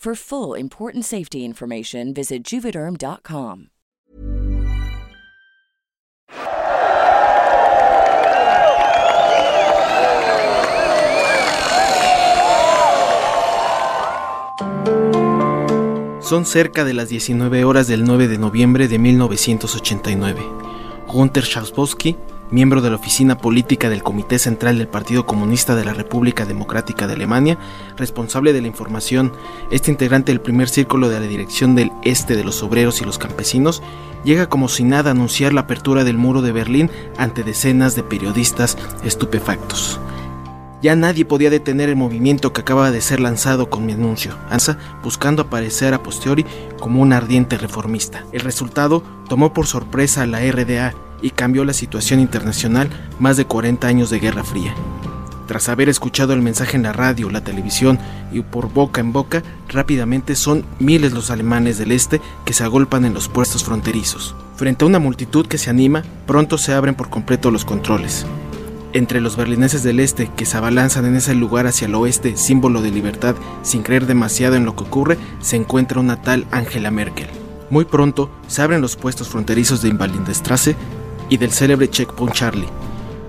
For full important safety information, visit juvederm.com. Son cerca de las 19 horas del 9 de noviembre de 1989. Gunther Schausbowski, miembro de la oficina política del Comité Central del Partido Comunista de la República Democrática de Alemania, responsable de la información, este integrante del primer círculo de la Dirección del Este de los Obreros y los Campesinos, llega como si nada a anunciar la apertura del muro de Berlín ante decenas de periodistas estupefactos. Ya nadie podía detener el movimiento que acaba de ser lanzado con mi anuncio, ANSA buscando aparecer a posteriori como un ardiente reformista. El resultado tomó por sorpresa a la RDA y cambió la situación internacional más de 40 años de Guerra Fría. Tras haber escuchado el mensaje en la radio, la televisión y por boca en boca, rápidamente son miles los alemanes del este que se agolpan en los puestos fronterizos. Frente a una multitud que se anima, pronto se abren por completo los controles. Entre los berlineses del este que se abalanzan en ese lugar hacia el oeste, símbolo de libertad, sin creer demasiado en lo que ocurre, se encuentra una tal Angela Merkel. Muy pronto se abren los puestos fronterizos de Invalindestrasse y del célebre Checkpoint Charlie.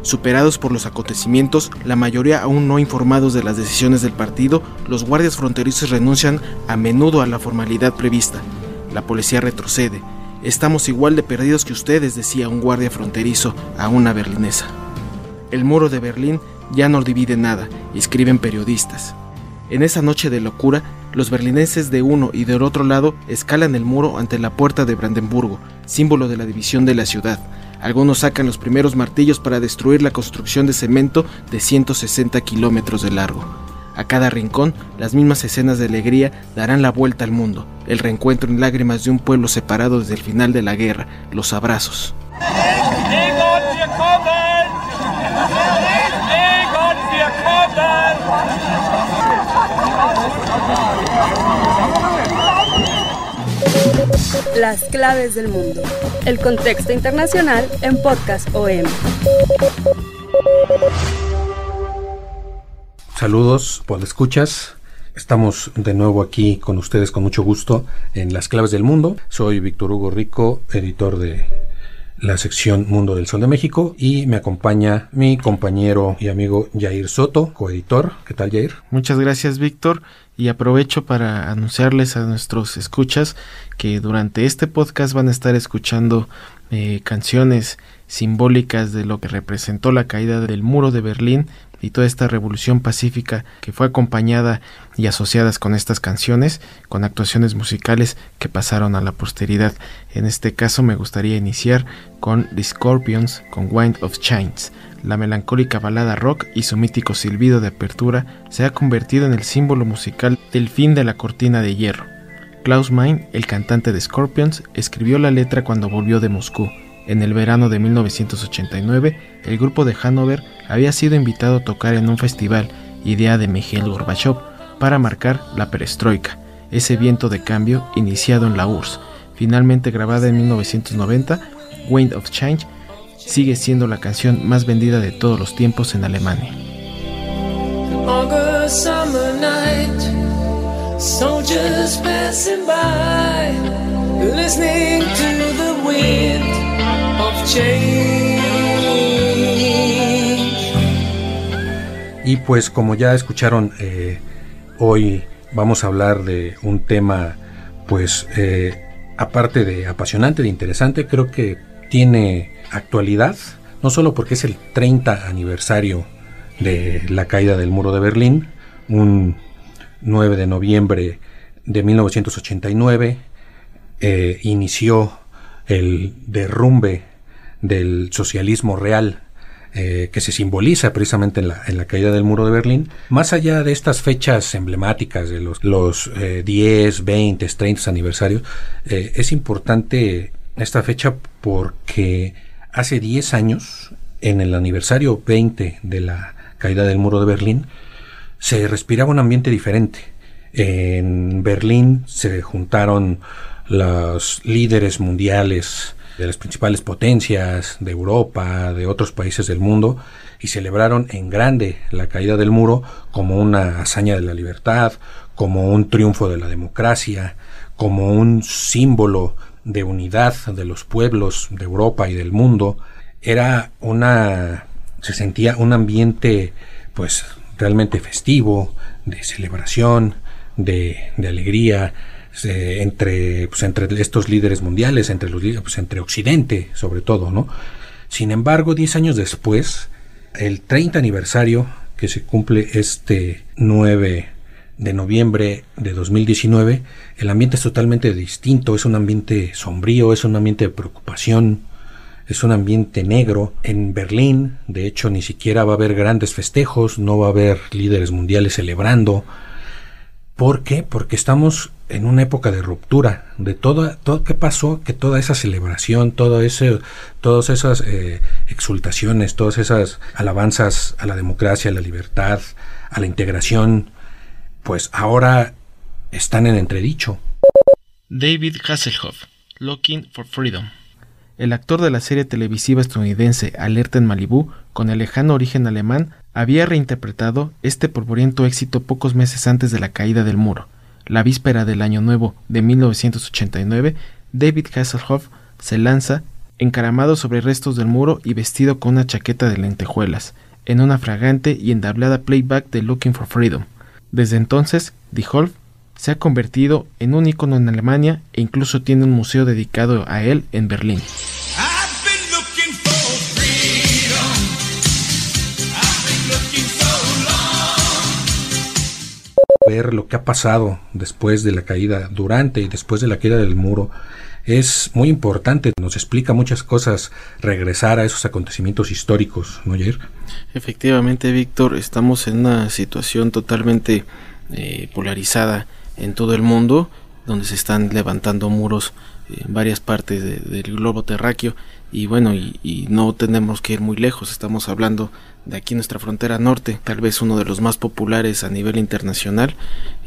Superados por los acontecimientos, la mayoría aún no informados de las decisiones del partido, los guardias fronterizos renuncian a menudo a la formalidad prevista. La policía retrocede. Estamos igual de perdidos que ustedes, decía un guardia fronterizo a una berlinesa. El muro de Berlín ya no divide nada, escriben periodistas. En esa noche de locura, los berlineses de uno y del otro lado escalan el muro ante la puerta de Brandenburgo, símbolo de la división de la ciudad. Algunos sacan los primeros martillos para destruir la construcción de cemento de 160 kilómetros de largo. A cada rincón, las mismas escenas de alegría darán la vuelta al mundo. El reencuentro en lágrimas de un pueblo separado desde el final de la guerra, los abrazos. Las claves del mundo. El contexto internacional en Podcast OM. Saludos, por escuchas. Estamos de nuevo aquí con ustedes con mucho gusto en Las claves del mundo. Soy Víctor Hugo Rico, editor de la sección Mundo del Sol de México y me acompaña mi compañero y amigo Jair Soto, coeditor. ¿Qué tal Jair? Muchas gracias Víctor y aprovecho para anunciarles a nuestros escuchas que durante este podcast van a estar escuchando eh, canciones simbólicas de lo que representó la caída del muro de Berlín y toda esta revolución pacífica que fue acompañada y asociadas con estas canciones, con actuaciones musicales que pasaron a la posteridad. En este caso me gustaría iniciar con The Scorpions con Wind of Chains. La melancólica balada rock y su mítico silbido de apertura se ha convertido en el símbolo musical del fin de la cortina de hierro. Klaus Mein, el cantante de Scorpions, escribió la letra cuando volvió de Moscú en el verano de 1989, el grupo de Hanover había sido invitado a tocar en un festival, idea de Mikhail Gorbachev, para marcar la perestroika, ese viento de cambio iniciado en la URSS. Finalmente grabada en 1990, Wind of Change sigue siendo la canción más vendida de todos los tiempos en Alemania. Y pues como ya escucharon, eh, hoy vamos a hablar de un tema pues eh, aparte de apasionante, de interesante, creo que tiene actualidad, no solo porque es el 30 aniversario de la caída del muro de Berlín, un 9 de noviembre de 1989, eh, inició el derrumbe del socialismo real eh, que se simboliza precisamente en la, en la, caída del muro de Berlín, más allá de estas fechas emblemáticas de los, los 10, 20, 30 aniversarios, eh, es importante esta fecha porque hace 10 años, en el aniversario 20 de la caída del muro de Berlín, se respiraba un ambiente diferente. En Berlín se juntaron los líderes mundiales de las principales potencias de Europa, de otros países del mundo, y celebraron en grande la caída del muro como una hazaña de la libertad, como un triunfo de la democracia, como un símbolo de unidad de los pueblos de Europa y del mundo. Era una se sentía un ambiente pues realmente festivo, de celebración, de, de alegría, entre, pues, entre estos líderes mundiales, entre, los, pues, entre Occidente sobre todo, ¿no? Sin embargo, 10 años después, el 30 aniversario que se cumple este 9 de noviembre de 2019, el ambiente es totalmente distinto, es un ambiente sombrío, es un ambiente de preocupación, es un ambiente negro. En Berlín, de hecho, ni siquiera va a haber grandes festejos, no va a haber líderes mundiales celebrando. ¿Por qué? Porque estamos en una época de ruptura de todo, todo qué pasó, que toda esa celebración, todo ese, todas esas eh, exultaciones, todas esas alabanzas a la democracia, a la libertad, a la integración, pues ahora están en entredicho. David Hasselhoff, Looking for Freedom. El actor de la serie televisiva estadounidense Alerta en Malibú, con el lejano origen alemán, había reinterpretado este polvoriento éxito pocos meses antes de la caída del muro la víspera del Año Nuevo de 1989, David Hasselhoff se lanza encaramado sobre restos del muro y vestido con una chaqueta de lentejuelas, en una fragante y endablada playback de Looking for Freedom. Desde entonces, Holf se ha convertido en un icono en Alemania e incluso tiene un museo dedicado a él en Berlín. Ver lo que ha pasado después de la caída, durante y después de la caída del muro, es muy importante, nos explica muchas cosas regresar a esos acontecimientos históricos, ¿no, Jair? Efectivamente, Víctor, estamos en una situación totalmente eh, polarizada en todo el mundo, donde se están levantando muros en varias partes del globo terráqueo y bueno, y, y, no tenemos que ir muy lejos, estamos hablando de aquí nuestra frontera norte, tal vez uno de los más populares a nivel internacional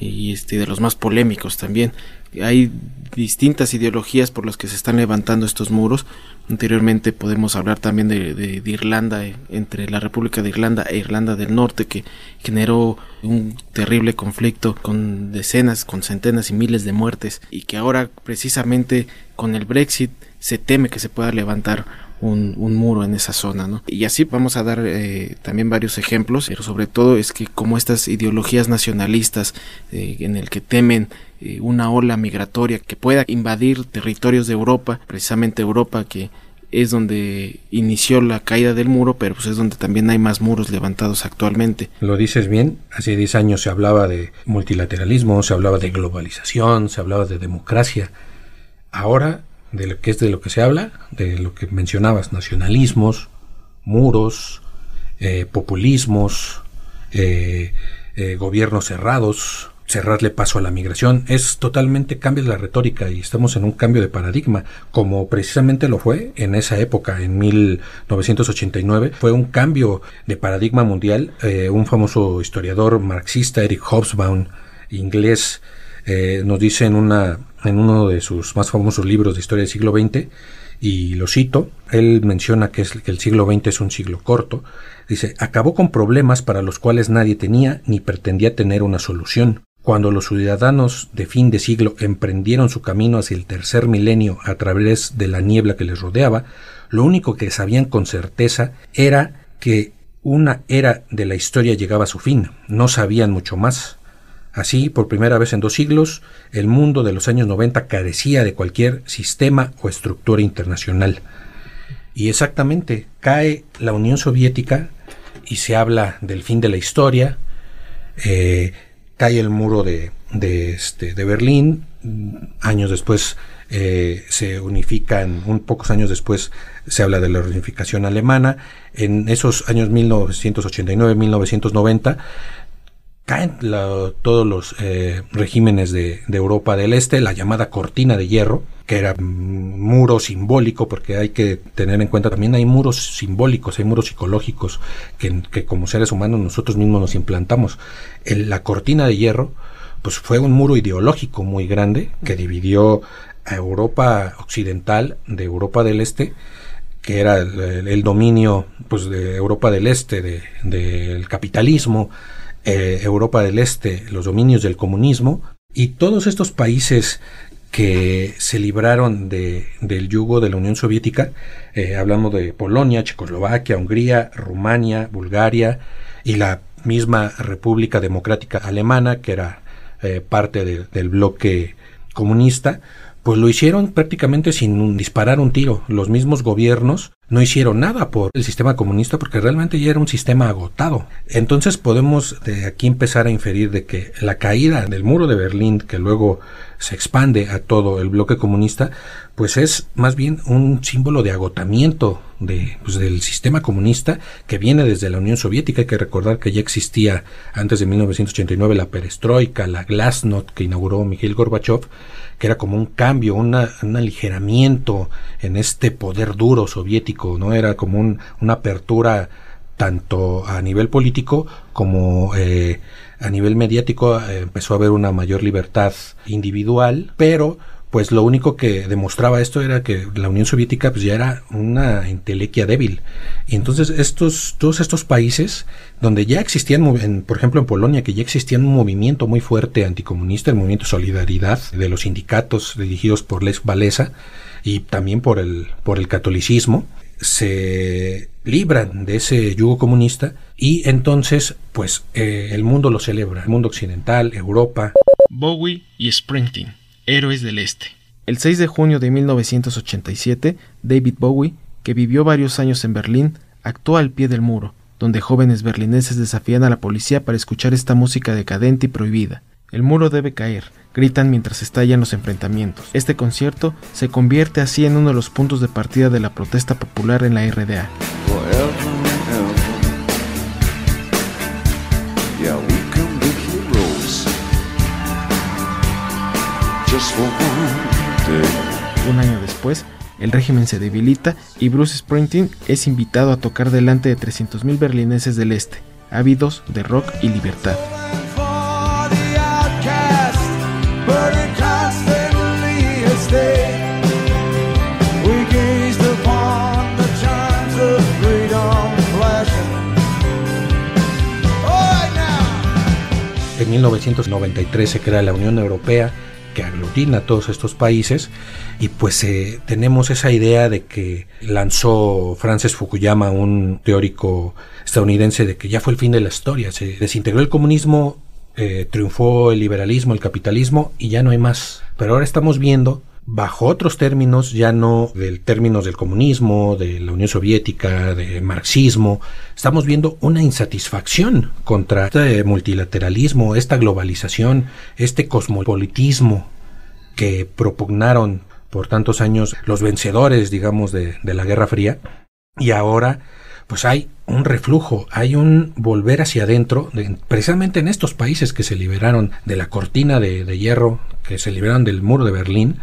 y este de los más polémicos también. Hay distintas ideologías por las que se están levantando estos muros. Anteriormente podemos hablar también de, Irlanda, eh, entre la República de Irlanda e Irlanda del Norte, que generó un terrible conflicto con decenas, con centenas y miles de muertes y que ahora precisamente con el Brexit se teme que se pueda levantar un, muro en esa zona, ¿no? Y así vamos a dar eh, también varios ejemplos, pero sobre todo es que como estas ideologías nacionalistas eh, en el que temen eh, una ola migratoria que pueda invadir territorios de Europa, precisamente Europa que es donde inició la caída del muro, pero pues es donde también hay más muros levantados actualmente. Lo dices bien, hace 10 años se hablaba de multilateralismo, se hablaba de globalización, se hablaba de democracia. Ahora de lo que es de lo que se habla, de lo que mencionabas, nacionalismos, muros, eh, populismos, eh, gobiernos cerrados, cerrarle paso a la migración, es totalmente cambio de la retórica y estamos en un cambio de paradigma, como precisamente lo fue en esa época, en 1989, fue un cambio de paradigma mundial, un famoso historiador marxista, Eric Hobsbawm, inglés, nos dice en una en uno de sus más famosos libros de historia del siglo XX, y lo cito, él menciona que, es, que el siglo XX es un siglo corto, dice, acabó con problemas para los cuales nadie tenía ni pretendía tener una solución. Cuando los ciudadanos de fin de siglo emprendieron su camino hacia el tercer milenio a través de la niebla que les rodeaba, lo único que sabían con certeza era que una era de la historia llegaba a su fin, no sabían mucho más. Así, por primera vez en dos siglos, el mundo de los años 90 carecía de cualquier sistema o estructura internacional. Y exactamente, cae la Unión Soviética y se habla del fin de la historia, eh, cae el muro de, este, de Berlín, años después eh, se unifican, un pocos años después se habla de la reunificación alemana, en esos años 1989-1990 caen todos los eh, regímenes de, Europa del Este, la llamada cortina de hierro, que era muro simbólico, porque hay que tener en cuenta también hay muros simbólicos, hay muros psicológicos que, como seres humanos nosotros mismos nos implantamos. la cortina de hierro, pues fue un muro ideológico muy grande que dividió a Europa occidental de Europa del Este, que era el, dominio pues de Europa del Este, del capitalismo, eh, Europa del Este, los dominios del comunismo, y todos estos países que se libraron de, del yugo de la Unión Soviética, eh, hablamos de Polonia, Checoslovaquia, Hungría, Rumania, Bulgaria y la misma República Democrática Alemana, que era eh, parte del bloque comunista, pues lo hicieron prácticamente sin disparar un tiro. Los mismos gobiernos no hicieron nada por el sistema comunista porque realmente ya era un sistema agotado. Entonces podemos de aquí empezar a inferir de que la caída del muro de Berlín, que luego se expande a todo el bloque comunista, pues es más bien un símbolo de agotamiento de, pues del sistema comunista que viene desde la Unión Soviética. Hay que recordar que ya existía antes de 1989 la perestroika, la glasnost que inauguró Mikhail Gorbachev, que era como un cambio, un aligeramiento en este poder duro soviético, ¿no? Era como una apertura tanto a nivel político como eh, a nivel mediático eh, empezó a haber una mayor libertad individual, pero pues lo único que demostraba esto era que la Unión Soviética pues ya era una intelequia débil. Y entonces estos, todos estos países donde ya existían, por ejemplo en Polonia, que ya existía un movimiento muy fuerte anticomunista, el movimiento Solidaridad de los sindicatos dirigidos por Les Walesa y también por el, por el catolicismo, se libran de ese yugo comunista y entonces pues eh, el mundo lo celebra, el mundo occidental, Europa. Bowie y Sprinting Héroes del Este. El 6 de junio de 1987, David Bowie, que vivió varios años en Berlín, actuó al pie del muro, donde jóvenes berlineses desafían a la policía para escuchar esta música decadente y prohibida. El muro debe caer, gritan mientras estallan los enfrentamientos. Este concierto se convierte así en uno de los puntos de partida de la protesta popular en la RDA. Un año después, el régimen se debilita y Bruce Springsteen es invitado a tocar delante de 300.000 berlineses del este, ávidos de rock y libertad. 1993 se crea la Unión Europea que aglutina a todos estos países y pues eh, tenemos esa idea de que lanzó Francis Fukuyama, un teórico estadounidense, de que ya fue el fin de la historia, se desintegró el comunismo, eh, triunfó el liberalismo, el capitalismo y ya no hay más. Pero ahora estamos viendo bajo otros términos, ya no del términos del comunismo, de la Unión Soviética, de marxismo, estamos viendo una insatisfacción contra este multilateralismo, esta globalización, este cosmopolitismo que propugnaron por tantos años los vencedores, digamos, de, la Guerra Fría, y ahora pues hay un reflujo, hay un volver hacia adentro, precisamente en estos países que se liberaron de la cortina de, de hierro, que se liberaron del muro de Berlín,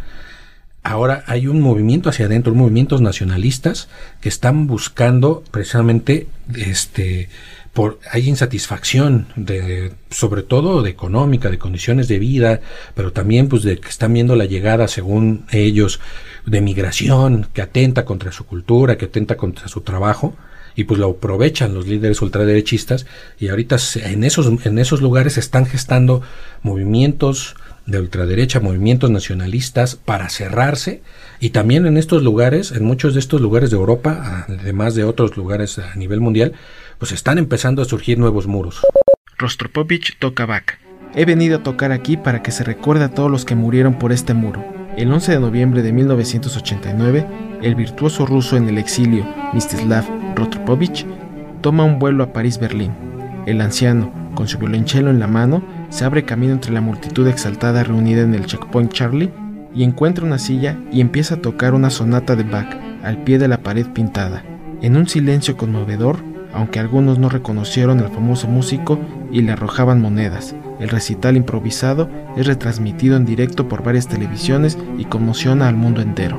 ahora hay un movimiento hacia adentro, movimientos nacionalistas que están buscando precisamente este por hay insatisfacción de sobre todo de económica, de condiciones de vida, pero también pues de que están viendo la llegada según ellos de migración que atenta contra su cultura, que atenta contra su trabajo y pues lo aprovechan los líderes ultraderechistas y ahorita en esos en esos lugares se están gestando movimientos de ultraderecha, movimientos nacionalistas para cerrarse y también en estos lugares, en muchos de estos lugares de Europa, además de otros lugares a nivel mundial, pues están empezando a surgir nuevos muros. Rostropovich toca Bach. He venido a tocar aquí para que se recuerde a todos los que murieron por este muro. El 11 de noviembre de 1989, el virtuoso ruso en el exilio, Mstislav Rostropovich, toma un vuelo a París-Berlín. El anciano, con su violonchelo en la mano, se abre camino entre la multitud exaltada reunida en el checkpoint Charlie y encuentra una silla y empieza a tocar una sonata de Bach al pie de la pared pintada. En un silencio conmovedor, aunque algunos no reconocieron al famoso músico y le arrojaban monedas, el recital improvisado es retransmitido en directo por varias televisiones y conmociona al mundo entero.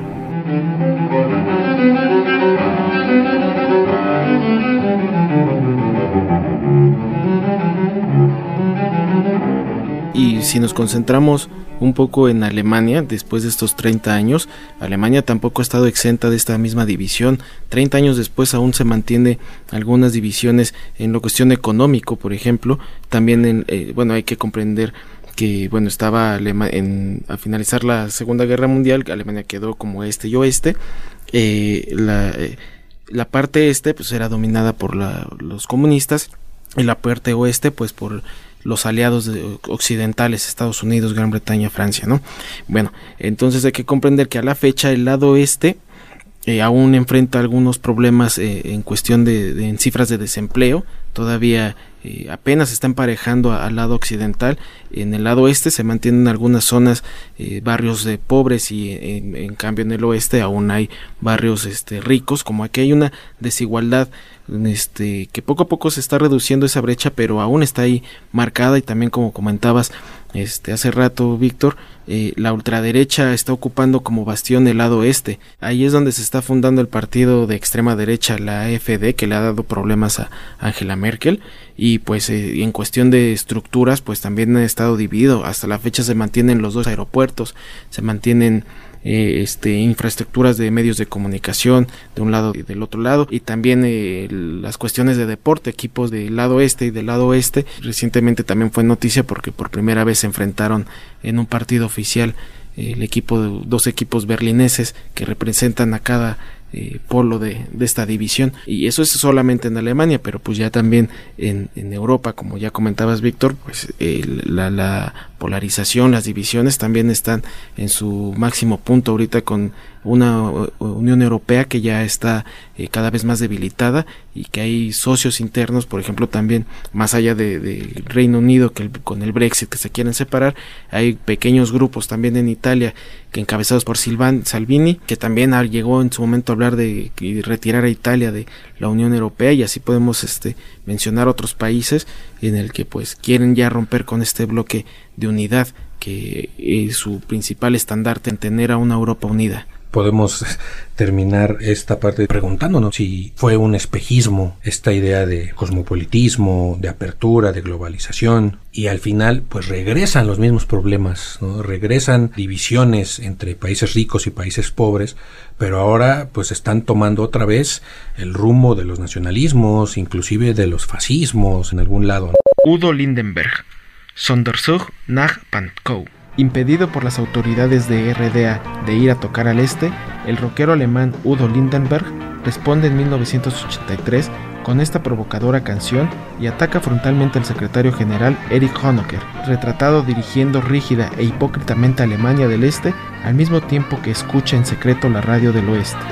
Si nos concentramos un poco en Alemania, después de estos 30 años, Alemania tampoco ha estado exenta de esta misma división. 30 años después aún se mantiene algunas divisiones en lo cuestión económico, por ejemplo. También, en, eh, bueno, hay que comprender que bueno estaba en, a finalizar la Segunda Guerra Mundial, Alemania quedó como este y oeste. Eh, la, eh, la parte este pues era dominada por la, los comunistas y la parte oeste pues por los aliados occidentales, Estados Unidos, Gran Bretaña, Francia, ¿no? Bueno, entonces hay que comprender que a la fecha el lado este eh, aún enfrenta algunos problemas eh, en cuestión de, en cifras de desempleo, todavía eh, apenas está emparejando al lado occidental, en el lado este se mantienen algunas zonas, barrios de pobres y en, cambio en el oeste aún hay barrios este, ricos, como aquí hay una desigualdad este, que poco a poco se está reduciendo esa brecha, pero aún está ahí marcada y también como comentabas este, hace rato, Víctor, eh, la ultraderecha está ocupando como bastión el lado este. Ahí es donde se está fundando el partido de extrema derecha, la AFD, que le ha dado problemas a Angela Merkel. Y pues eh, en cuestión de estructuras, pues también ha estado dividido. Hasta la fecha se mantienen los dos aeropuertos, se mantienen eh, este, infraestructuras de medios de comunicación de un lado y del otro lado y también eh, las cuestiones de deporte, equipos del lado este y del lado oeste. Recientemente también fue noticia porque por primera vez se enfrentaron en un partido oficial el equipo dos equipos berlineses que representan a cada eh, polo de, esta división. Y eso es solamente en Alemania pero pues ya también en, Europa como ya comentabas Víctor pues la, la, polarización las divisiones también están en su máximo punto ahorita con una Unión Europea que ya está eh, cada vez más debilitada y que hay socios internos, por ejemplo, también más allá del de Reino Unido que con el Brexit que se quieren separar, hay pequeños grupos también en Italia que encabezados por Silvan, Salvini, que también llegó en su momento a hablar de, retirar a Italia de la Unión Europea y así podemos este, mencionar otros países en el que pues quieren ya romper con este bloque de unidad que es su principal estandarte en tener a una Europa unida podemos terminar esta parte preguntándonos si fue un espejismo esta idea de cosmopolitismo, de apertura, de globalización y al final pues regresan los mismos problemas, ¿no? regresan divisiones entre países ricos y países pobres, pero ahora pues están tomando otra vez el rumbo de los nacionalismos, inclusive de los fascismos en algún lado. Udo Lindenberg, Sonderzug nach Pankow Impedido por las autoridades de RDA de ir a tocar al este, el rockero alemán Udo Lindenberg responde en 1983 con esta provocadora canción y ataca frontalmente al secretario general Erich Honecker, retratado dirigiendo rígida e hipócritamente a Alemania del Este al mismo tiempo que escucha en secreto la radio del Oeste.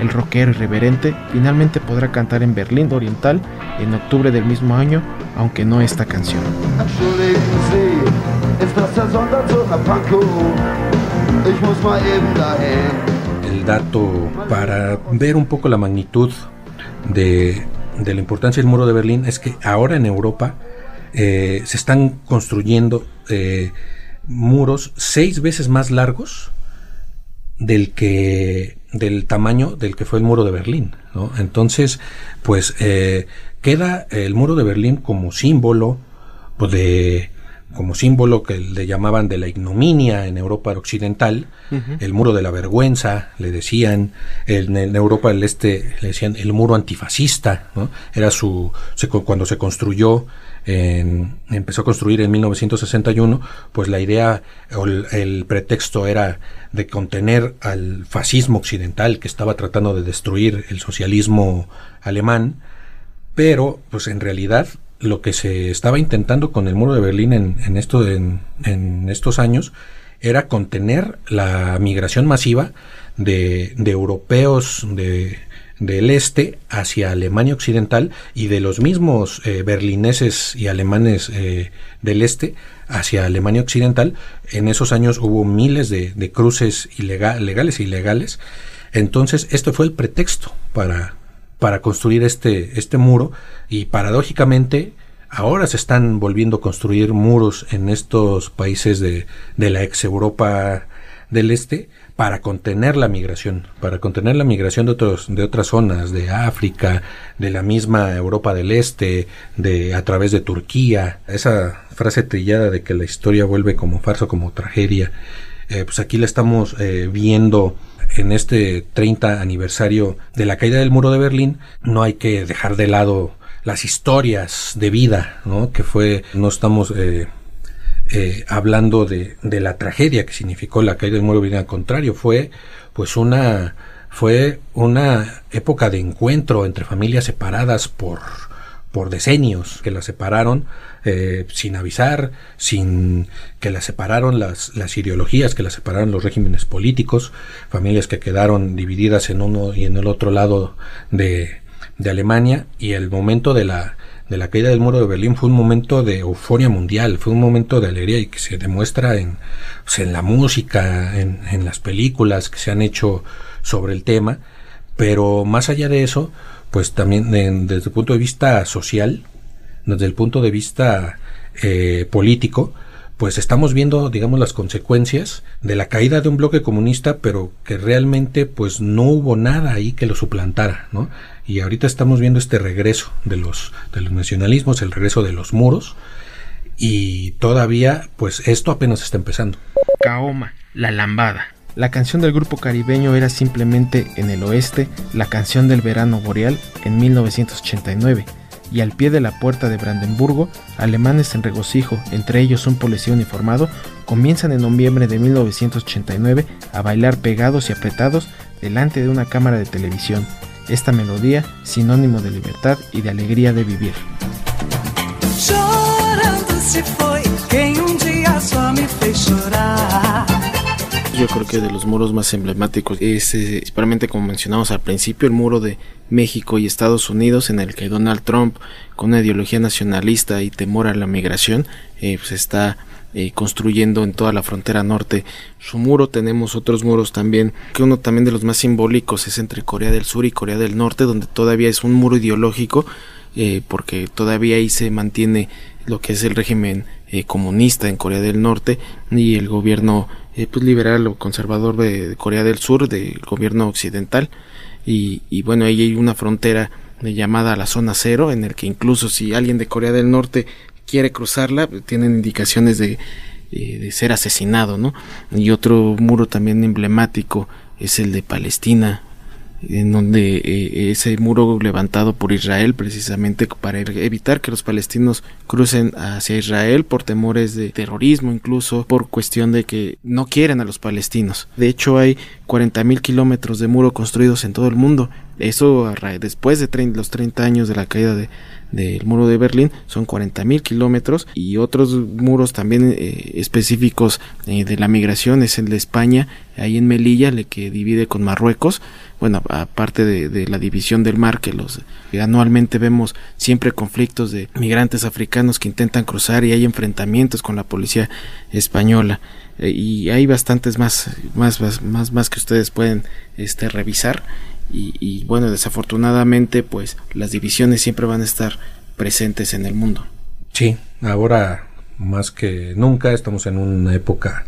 El rockero irreverente finalmente podrá cantar en Berlín Oriental en octubre del mismo año, aunque no esta canción. El dato para ver un poco la magnitud de, la importancia del muro de Berlín es que ahora en Europa eh, se están construyendo eh, muros seis veces más largos del que del tamaño del que fue el muro de Berlín entonces pues eh, queda el muro de Berlín como símbolo de como símbolo que le llamaban de la ignominia en Europa occidental, el muro de la vergüenza, le decían, en, Europa del Este le decían el muro antifascista, ¿no? era su, cuando se construyó, en, empezó a construir en 1961, pues la idea o el, pretexto era de contener al fascismo occidental que estaba tratando de destruir el socialismo alemán, pero pues en realidad lo que se estaba intentando con el muro de Berlín en, esto, en, estos años era contener la migración masiva de, europeos de, del este hacia Alemania Occidental y de los mismos eh, berlineses y alemanes eh, del este hacia Alemania Occidental. En esos años hubo miles de, cruces legales e ilegales. Entonces, esto fue el pretexto para, para construir este, este muro. Y paradójicamente ahora se están volviendo a construir muros en estos países de, de la ex Europa del Este para contener la migración, para contener la migración de otros, de otras zonas, de África, de la misma Europa del Este, de a través de Turquía, esa frase trillada de que la historia vuelve como farsa, como tragedia, eh, pues aquí la estamos eh, viendo en este 30 aniversario de la caída del muro de Berlín, no hay que dejar de lado las historias de vida, ¿no? Que fue, no estamos eh, eh, hablando de, de, la tragedia que significó la caída del muro de Berlín, al contrario, fue pues una fue una época de encuentro entre familias separadas por por decenios que las separaron eh, sin avisar, sin que las separaron las, las ideologías, que las separaron los regímenes políticos, familias que quedaron divididas en uno y en el otro lado de, de Alemania y el momento de la de la caída del muro de Berlín fue un momento de euforia mundial, fue un momento de alegría y que se demuestra en, pues, en la música, en, en, las películas que se han hecho sobre el tema, pero más allá de eso, pues también desde el punto de vista social, desde el punto de vista eh, político, pues estamos viendo, digamos, las consecuencias de la caída de un bloque comunista, pero que realmente pues no hubo nada ahí que lo suplantara, ¿no? Y ahorita estamos viendo este regreso de los, de los nacionalismos, el regreso de los muros, y todavía pues esto apenas está empezando. Kaoma, la lambada. La canción del grupo caribeño era simplemente en el oeste la canción del verano boreal en 1989 y al pie de la puerta de Brandenburgo, alemanes en regocijo, entre ellos un policía uniformado, comienzan en noviembre de 1989 a bailar pegados y apretados delante de una cámara de televisión. Esta melodía, sinónimo de libertad y de alegría de vivir. Yo creo que de los muros más emblemáticos es, eh, principalmente como mencionamos al principio, el muro de México y Estados Unidos, en el que Donald Trump, con una ideología nacionalista y temor a la migración, eh, pues está eh, construyendo en toda la frontera norte su muro. Tenemos otros muros también, que uno también de los más simbólicos es entre Corea del Sur y Corea del Norte, donde todavía es un muro ideológico, porque todavía ahí se mantiene lo que es el régimen comunista en Corea del Norte y el gobierno eh, pues liberal o conservador de, Corea del Sur, del gobierno occidental. Y, y, bueno, ahí hay una frontera llamada la zona cero, en el que incluso si alguien de Corea del Norte quiere cruzarla, tienen indicaciones de, eh, de ser asesinado, ¿no? Y otro muro también emblemático es el de Palestina, en donde eh, ese muro levantado por Israel precisamente para evitar que los palestinos crucen hacia Israel por temores de terrorismo incluso por cuestión de que no quieren a los palestinos. De hecho hay 40 mil kilómetros de muro construidos en todo el mundo. Eso después de los 30 años de la caída de, del muro de Berlín son 40 mil kilómetros. Y otros muros también eh, específicos eh, de la migración es el de España. Ahí en Melilla el que divide con Marruecos bueno, aparte de, la división del mar, que los anualmente vemos siempre conflictos de migrantes africanos que intentan cruzar y hay enfrentamientos con la policía española. Eh, y hay bastantes más, más, más, más que ustedes pueden este, revisar. Y, y bueno, desafortunadamente, pues las divisiones siempre van a estar presentes en el mundo. Sí, ahora más que nunca estamos en una época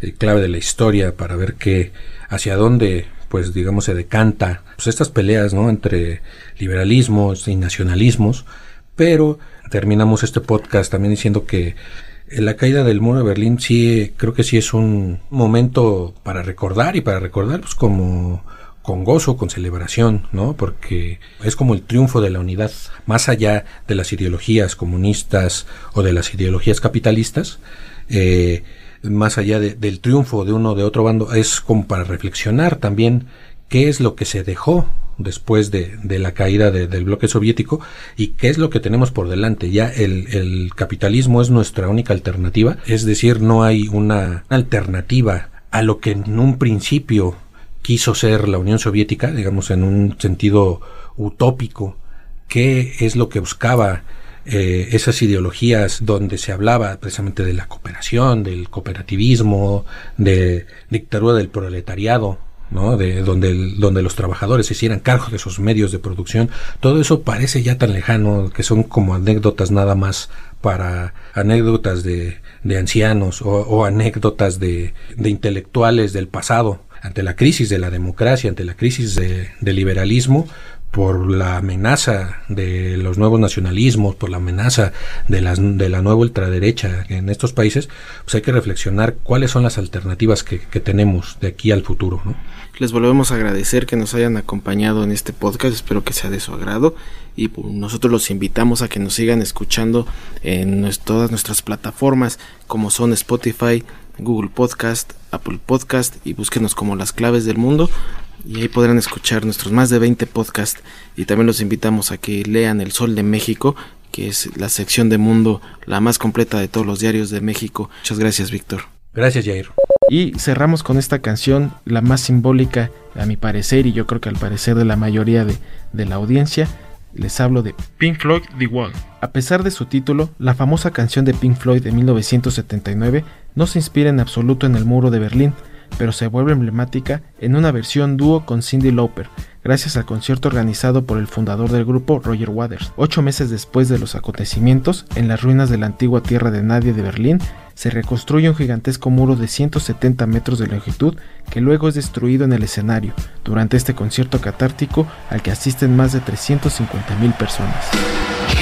eh, clave de la historia para ver qué hacia dónde pues digamos se decanta pues, estas peleas no entre liberalismos y nacionalismos pero terminamos este podcast también diciendo que la caída del muro de Berlín sí creo que sí es un momento para recordar y para recordar pues como con gozo, con celebración, ¿no? Porque es como el triunfo de la unidad, más allá de las ideologías comunistas o de las ideologías capitalistas, eh, más allá del triunfo de uno o de otro bando, es como para reflexionar también qué es lo que se dejó después de, la caída del bloque soviético y qué es lo que tenemos por delante. Ya el, capitalismo es nuestra única alternativa, es decir, no hay una alternativa a lo que en un principio quiso ser la Unión Soviética, digamos en un sentido utópico, qué es lo que buscaba eh, esas ideologías donde se hablaba precisamente de la cooperación, del cooperativismo, de dictadura del proletariado, ¿no? De donde, los trabajadores se hicieran cargo de esos medios de producción, todo eso parece ya tan lejano que son como anécdotas nada más para anécdotas de, de ancianos o, anécdotas de, de, intelectuales del pasado. Ante la crisis de la democracia, ante la crisis de, del liberalismo, por la amenaza de los nuevos nacionalismos, por la amenaza de, las, de la nueva ultraderecha en estos países, pues hay que reflexionar cuáles son las alternativas que, tenemos de aquí al futuro. Les volvemos a agradecer que nos hayan acompañado en este podcast, espero que sea de su agrado y pues, nosotros los invitamos a que nos sigan escuchando en todas nuestras plataformas como son Spotify, Google Podcast, Apple Podcast y búsquenos como las claves del mundo y ahí podrán escuchar nuestros más de 20 podcasts y también los invitamos a que lean El Sol de México, que es la sección de mundo la más completa de todos los diarios de México. Muchas gracias, Víctor. Gracias, Jair. Y cerramos con esta canción, la más simbólica, a mi parecer, y yo creo que al parecer de la mayoría de, de la audiencia, les hablo de Pink Floyd The Wall. A pesar de su título, la famosa canción de Pink Floyd de 1979 no se inspira en absoluto en el muro de Berlín, pero se vuelve emblemática en una versión dúo con Cindy Lauper, gracias al concierto organizado por el fundador del grupo Roger Waters. Ocho meses después de los acontecimientos, en las ruinas de la antigua Tierra de Nadie de Berlín, se reconstruye un gigantesco muro de 170 metros de longitud que luego es destruido en el escenario durante este concierto catártico al que asisten más de 350.000 personas.